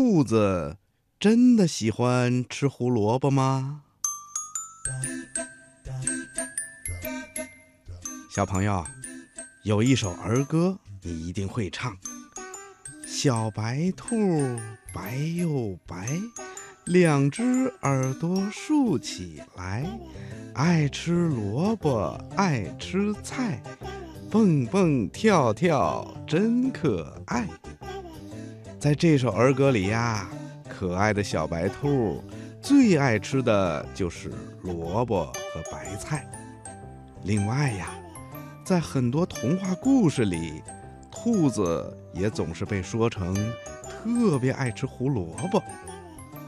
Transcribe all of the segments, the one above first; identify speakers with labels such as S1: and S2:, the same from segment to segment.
S1: 兔子真的喜欢吃胡萝卜吗？小朋友，有一首儿歌你一定会唱：小白兔白又白，两只耳朵竖起来，爱吃萝卜爱吃菜，蹦蹦跳跳真可爱。在这首儿歌里呀，可爱的小白兔最爱吃的就是萝卜和白菜。另外呀，在很多童话故事里，兔子也总是被说成特别爱吃胡萝卜。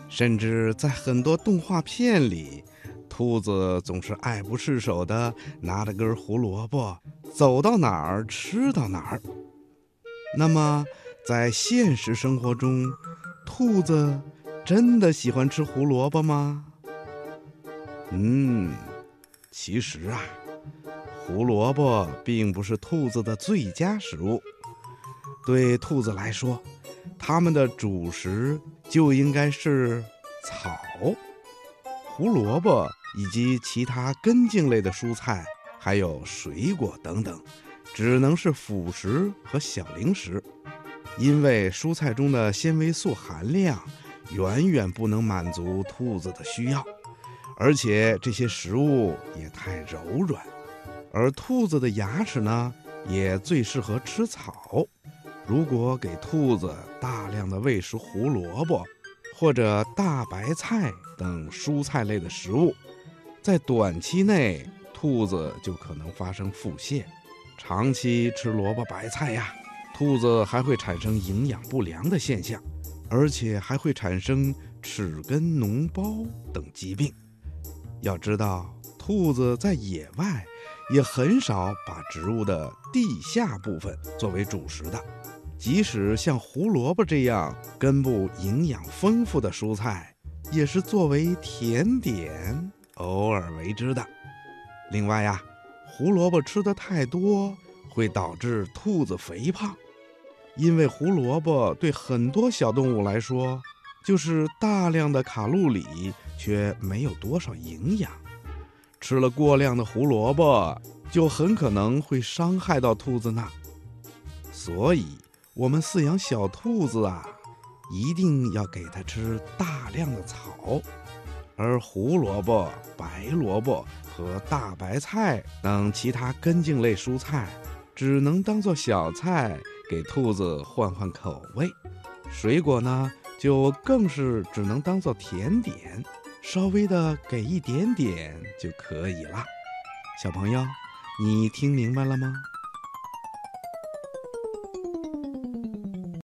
S1: 甚至在很多动画片里，兔子总是爱不释手地拿着根胡萝卜，走到哪儿吃到哪儿。那么，在现实生活中，兔子真的喜欢吃胡萝卜吗？嗯，其实啊，胡萝卜并不是兔子的最佳食物。对兔子来说，它们的主食就应该是草、胡萝卜以及其他根茎类的蔬菜，还有水果等等，只能是辅食和小零食。因为蔬菜中的纤维素含量远远不能满足兔子的需要，而且这些食物也太柔软，而兔子的牙齿呢，也最适合吃草。如果给兔子大量的喂食胡萝卜或者大白菜等蔬菜类的食物，在短期内兔子就可能发生腹泻。长期吃萝卜白菜呀。兔子还会产生营养不良的现象，而且还会产生齿根脓包等疾病。要知道，兔子在野外也很少把植物的地下部分作为主食的，即使像胡萝卜这样根部营养丰富的蔬菜，也是作为甜点偶尔为之的。另外呀，胡萝卜吃的太多会导致兔子肥胖。因为胡萝卜对很多小动物来说，就是大量的卡路里，却没有多少营养。吃了过量的胡萝卜，就很可能会伤害到兔子呢。所以，我们饲养小兔子啊，一定要给它吃大量的草，而胡萝卜、白萝卜和大白菜等其他根茎类蔬菜，只能当做小菜。给兔子换换口味，水果呢就更是只能当做甜点，稍微的给一点点就可以了。小朋友，你听明白了吗？